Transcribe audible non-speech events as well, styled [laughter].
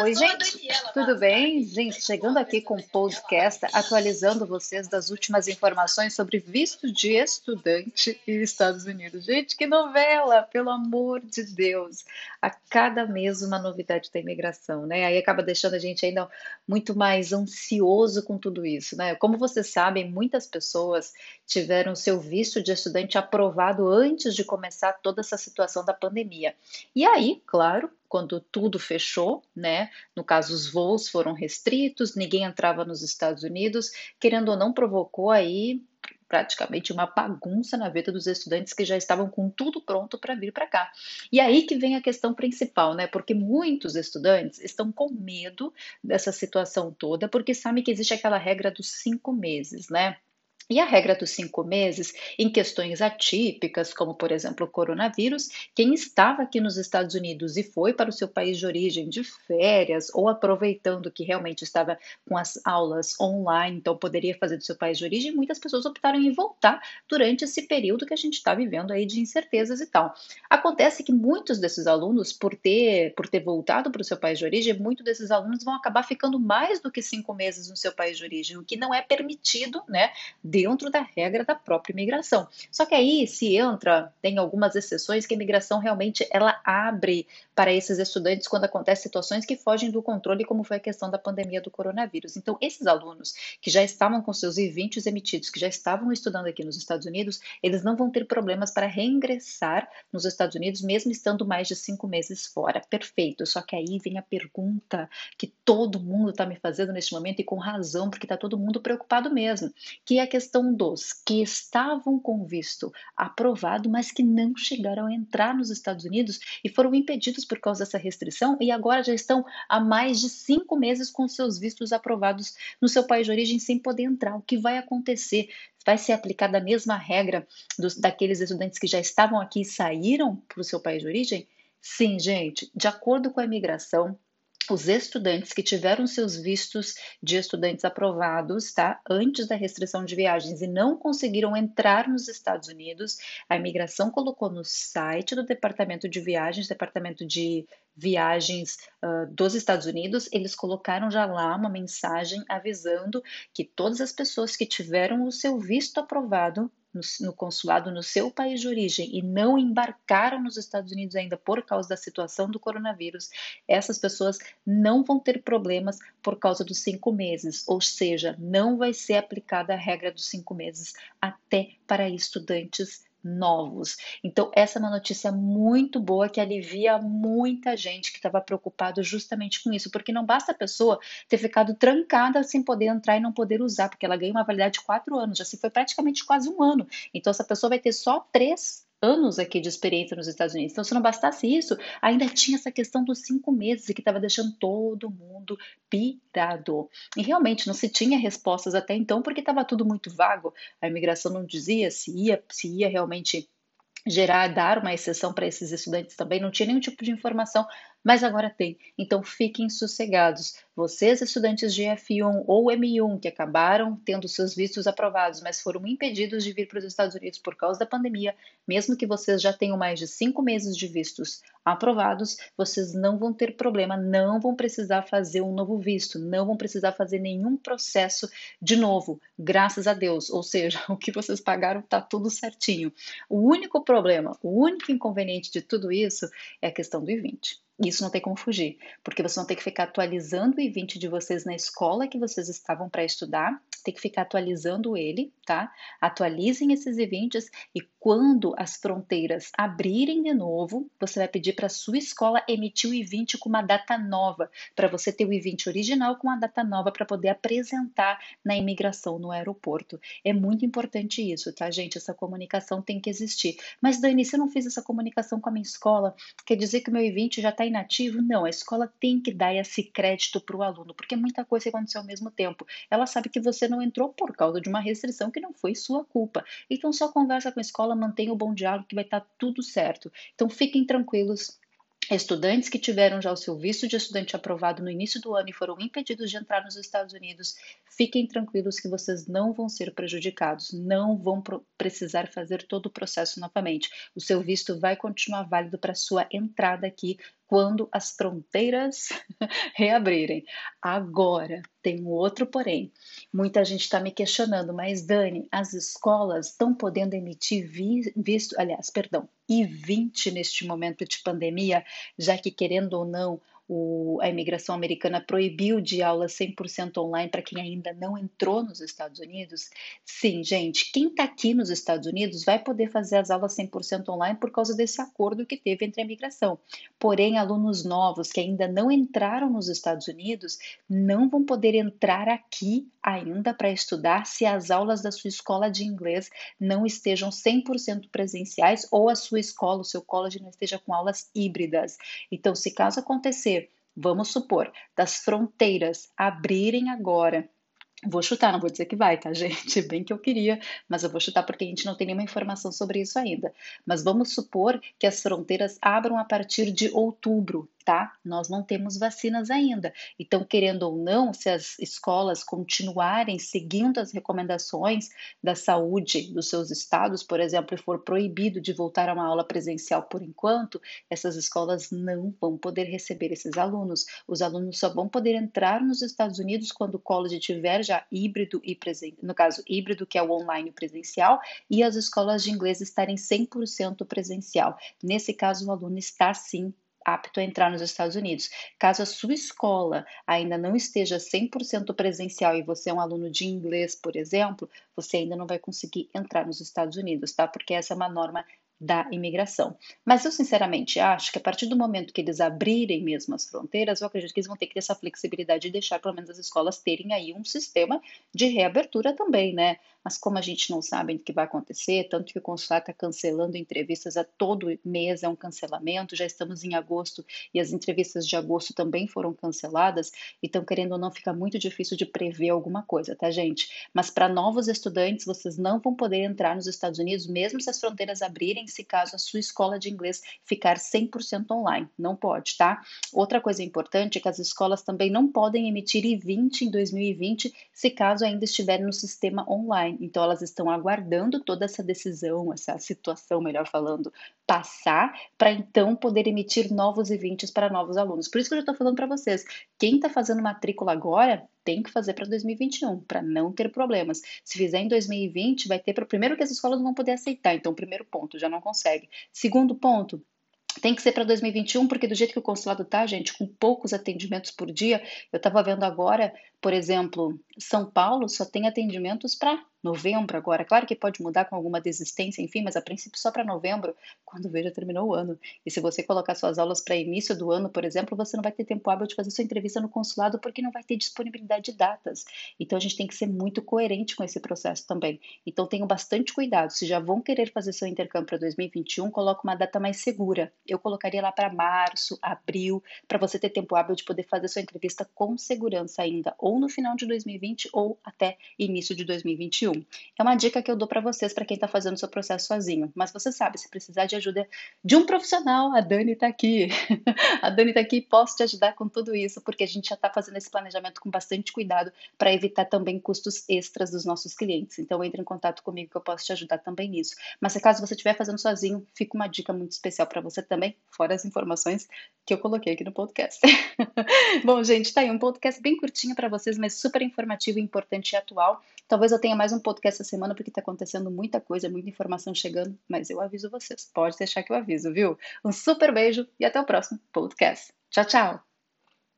Oi, gente, tudo bem? Gente, chegando aqui com o podcast, atualizando vocês das últimas informações sobre visto de estudante e Estados Unidos. Gente, que novela, pelo amor de Deus! A cada mês uma novidade da imigração, né? Aí acaba deixando a gente ainda muito mais ansioso com tudo isso, né? Como vocês sabem, muitas pessoas tiveram seu visto de estudante aprovado antes de começar toda essa situação da pandemia. E aí, claro, quando tudo fechou, né? No caso, os voos foram restritos, ninguém entrava nos Estados Unidos, querendo ou não, provocou aí praticamente uma bagunça na vida dos estudantes que já estavam com tudo pronto para vir para cá. E aí que vem a questão principal, né? Porque muitos estudantes estão com medo dessa situação toda, porque sabem que existe aquela regra dos cinco meses, né? E a regra dos cinco meses, em questões atípicas, como por exemplo o coronavírus, quem estava aqui nos Estados Unidos e foi para o seu país de origem de férias ou aproveitando que realmente estava com as aulas online, então poderia fazer do seu país de origem, muitas pessoas optaram em voltar durante esse período que a gente está vivendo aí de incertezas e tal. Acontece que muitos desses alunos, por ter, por ter voltado para o seu país de origem, muitos desses alunos vão acabar ficando mais do que cinco meses no seu país de origem, o que não é permitido, né? Dentro da regra da própria imigração. Só que aí se entra, tem algumas exceções que a imigração realmente ela abre para esses estudantes quando acontecem situações que fogem do controle, como foi a questão da pandemia do coronavírus. Então, esses alunos que já estavam com seus I-20 emitidos, que já estavam estudando aqui nos Estados Unidos, eles não vão ter problemas para reingressar nos Estados Unidos, mesmo estando mais de cinco meses fora. Perfeito. Só que aí vem a pergunta que todo mundo está me fazendo neste momento e com razão, porque está todo mundo preocupado mesmo, que é a questão dos que estavam com visto aprovado, mas que não chegaram a entrar nos Estados Unidos e foram impedidos por causa dessa restrição e agora já estão há mais de cinco meses com seus vistos aprovados no seu país de origem sem poder entrar. O que vai acontecer? Vai ser aplicada a mesma regra dos, daqueles estudantes que já estavam aqui e saíram para o seu país de origem? Sim, gente, de acordo com a imigração, os estudantes que tiveram seus vistos de estudantes aprovados, tá, antes da restrição de viagens e não conseguiram entrar nos Estados Unidos, a imigração colocou no site do Departamento de Viagens, Departamento de Viagens uh, dos Estados Unidos, eles colocaram já lá uma mensagem avisando que todas as pessoas que tiveram o seu visto aprovado no, consulado no seu país de origem e não embarcaram nos Estados Unidos ainda por causa da situação do coronavírus, essas pessoas não vão ter problemas por causa dos cinco meses, ou seja, não vai ser aplicada a regra dos cinco meses até para estudantes novos. Então, essa é uma notícia muito boa que alivia muita gente que estava preocupado justamente com isso, porque não basta a pessoa ter ficado trancada sem poder entrar e não poder usar, porque ela ganha uma validade de quatro anos, já se foi praticamente quase um ano. Então, essa pessoa vai ter só três anos aqui de experiência nos Estados Unidos. Então, se não bastasse isso, ainda tinha essa questão dos cinco meses que estava deixando todo mundo pirado. E realmente não se tinha respostas até então, porque estava tudo muito vago. A imigração não dizia se ia, se ia realmente gerar, dar uma exceção para esses estudantes também, não tinha nenhum tipo de informação, mas agora tem. Então fiquem sossegados. Vocês, estudantes de F1 ou M1 que acabaram tendo seus vistos aprovados, mas foram impedidos de vir para os Estados Unidos por causa da pandemia, mesmo que vocês já tenham mais de cinco meses de vistos aprovados, vocês não vão ter problema, não vão precisar fazer um novo visto, não vão precisar fazer nenhum processo de novo, graças a Deus. Ou seja, [laughs] o que vocês pagaram está tudo certinho. O único problema, o único inconveniente de tudo isso é a questão do I-20. Isso não tem como fugir, porque vocês vão ter que ficar atualizando o I-20 de vocês na escola que vocês estavam para estudar, tem que ficar atualizando ele, tá? Atualizem esses I-20s e quando as fronteiras abrirem de novo, você vai pedir para sua escola emitir o I-20 com uma data nova, para você ter o I-20 original com uma data nova para poder apresentar na imigração no aeroporto. É muito importante isso, tá, gente? Essa comunicação tem que existir. Mas Dani, se eu não fiz essa comunicação com a minha escola, quer dizer que o meu I-20 já está inativo? Não, a escola tem que dar esse crédito para o aluno, porque muita coisa aconteceu ao mesmo tempo. Ela sabe que você não entrou por causa de uma restrição que não foi sua culpa. Então só conversa com a escola, mantenha o bom diálogo que vai estar tá tudo certo. Então fiquem tranquilos, Estudantes que tiveram já o seu visto de estudante aprovado no início do ano e foram impedidos de entrar nos Estados Unidos, fiquem tranquilos que vocês não vão ser prejudicados, não vão precisar fazer todo o processo novamente. O seu visto vai continuar válido para sua entrada aqui quando as fronteiras [laughs] reabrirem. Agora, tem um outro porém. Muita gente está me questionando, mas Dani, as escolas estão podendo emitir visto, aliás, perdão, I-20 neste momento de pandemia, já que querendo ou não, o, a imigração americana proibiu de aula 100% online para quem ainda não entrou nos Estados Unidos? Sim, gente, quem está aqui nos Estados Unidos vai poder fazer as aulas 100% online por causa desse acordo que teve entre a imigração. Porém, alunos novos que ainda não entraram nos Estados Unidos não vão poder entrar aqui ainda para estudar se as aulas da sua escola de inglês não estejam 100% presenciais ou a sua escola, o seu college não esteja com aulas híbridas. Então, se caso acontecer, vamos supor, das fronteiras abrirem agora Vou chutar, não vou dizer que vai, tá, [laughs] gente? Bem que eu queria, mas eu vou chutar porque a gente não tem nenhuma informação sobre isso ainda. Mas vamos supor que as fronteiras abram a partir de outubro, tá? Nós não temos vacinas ainda. Então, querendo ou não, se as escolas continuarem seguindo as recomendações da saúde dos seus estados, por exemplo, e for proibido de voltar a uma aula presencial por enquanto, essas escolas não vão poder receber esses alunos. Os alunos só vão poder entrar nos Estados Unidos quando o college tiver já híbrido e presencial, no caso, híbrido, que é o online presencial, e as escolas de inglês estarem 100% presencial. Nesse caso, o aluno está sim apto a entrar nos Estados Unidos. Caso a sua escola ainda não esteja 100% presencial e você é um aluno de inglês, por exemplo, você ainda não vai conseguir entrar nos Estados Unidos, tá? Porque essa é uma norma da imigração. Mas eu sinceramente acho que a partir do momento que eles abrirem mesmo as fronteiras, eu acredito que eles vão ter que ter essa flexibilidade de deixar pelo menos as escolas terem aí um sistema de reabertura também, né? Mas como a gente não sabe o que vai acontecer, tanto que o consulado está cancelando entrevistas a todo mês, é um cancelamento, já estamos em agosto e as entrevistas de agosto também foram canceladas, então querendo ou não fica muito difícil de prever alguma coisa, tá gente? Mas para novos estudantes, vocês não vão poder entrar nos Estados Unidos, mesmo se as fronteiras abrirem, se caso a sua escola de inglês ficar 100% online. Não pode, tá? Outra coisa importante é que as escolas também não podem emitir I-20 em 2020 se caso ainda estiverem no sistema online. Então, elas estão aguardando toda essa decisão, essa situação, melhor falando, passar, para então poder emitir novos I-20 para novos alunos. Por isso que eu já estou falando para vocês, quem está fazendo matrícula agora, tem que fazer para 2021, para não ter problemas. Se fizer em 2020, vai ter para primeiro que as escolas não vão poder aceitar, então primeiro ponto, já não consegue. Segundo ponto, tem que ser para 2021, porque do jeito que o consulado tá, gente, com poucos atendimentos por dia, eu estava vendo agora, por exemplo, São Paulo só tem atendimentos para novembro agora. Claro que pode mudar com alguma desistência, enfim, mas a princípio só para novembro, [laughs] quando veja terminou o ano. E se você colocar suas aulas para início do ano, por exemplo, você não vai ter tempo hábil de fazer sua entrevista no consulado porque não vai ter disponibilidade de datas. Então a gente tem que ser muito coerente com esse processo também. Então tenham bastante cuidado. Se já vão querer fazer seu intercâmbio para 2021, coloque uma data mais segura. Eu colocaria lá para março, abril, para você ter tempo hábil de poder fazer sua entrevista com segurança ainda, ou no final de 2020 ou até início de 2021. É uma dica que eu dou para vocês, para quem está fazendo o seu processo sozinho. Mas você sabe, se precisar de ajuda de um profissional, a Dani está aqui. [laughs] a Dani está aqui e posso te ajudar com tudo isso, porque a gente já está fazendo esse planejamento com bastante cuidado para evitar também custos extras dos nossos clientes. Então entre em contato comigo que eu posso te ajudar também nisso. Mas se caso você estiver fazendo sozinho, fica uma dica muito especial para você também, fora as informações que eu coloquei aqui no podcast. [laughs] Bom, gente, tá aí um podcast bem curtinho para vocês, mas super informativo, importante e atual. Talvez eu tenha mais um podcast essa semana porque está acontecendo muita coisa, muita informação chegando, mas eu aviso vocês. Pode deixar que eu aviso, viu? Um super beijo e até o próximo podcast. Tchau, tchau!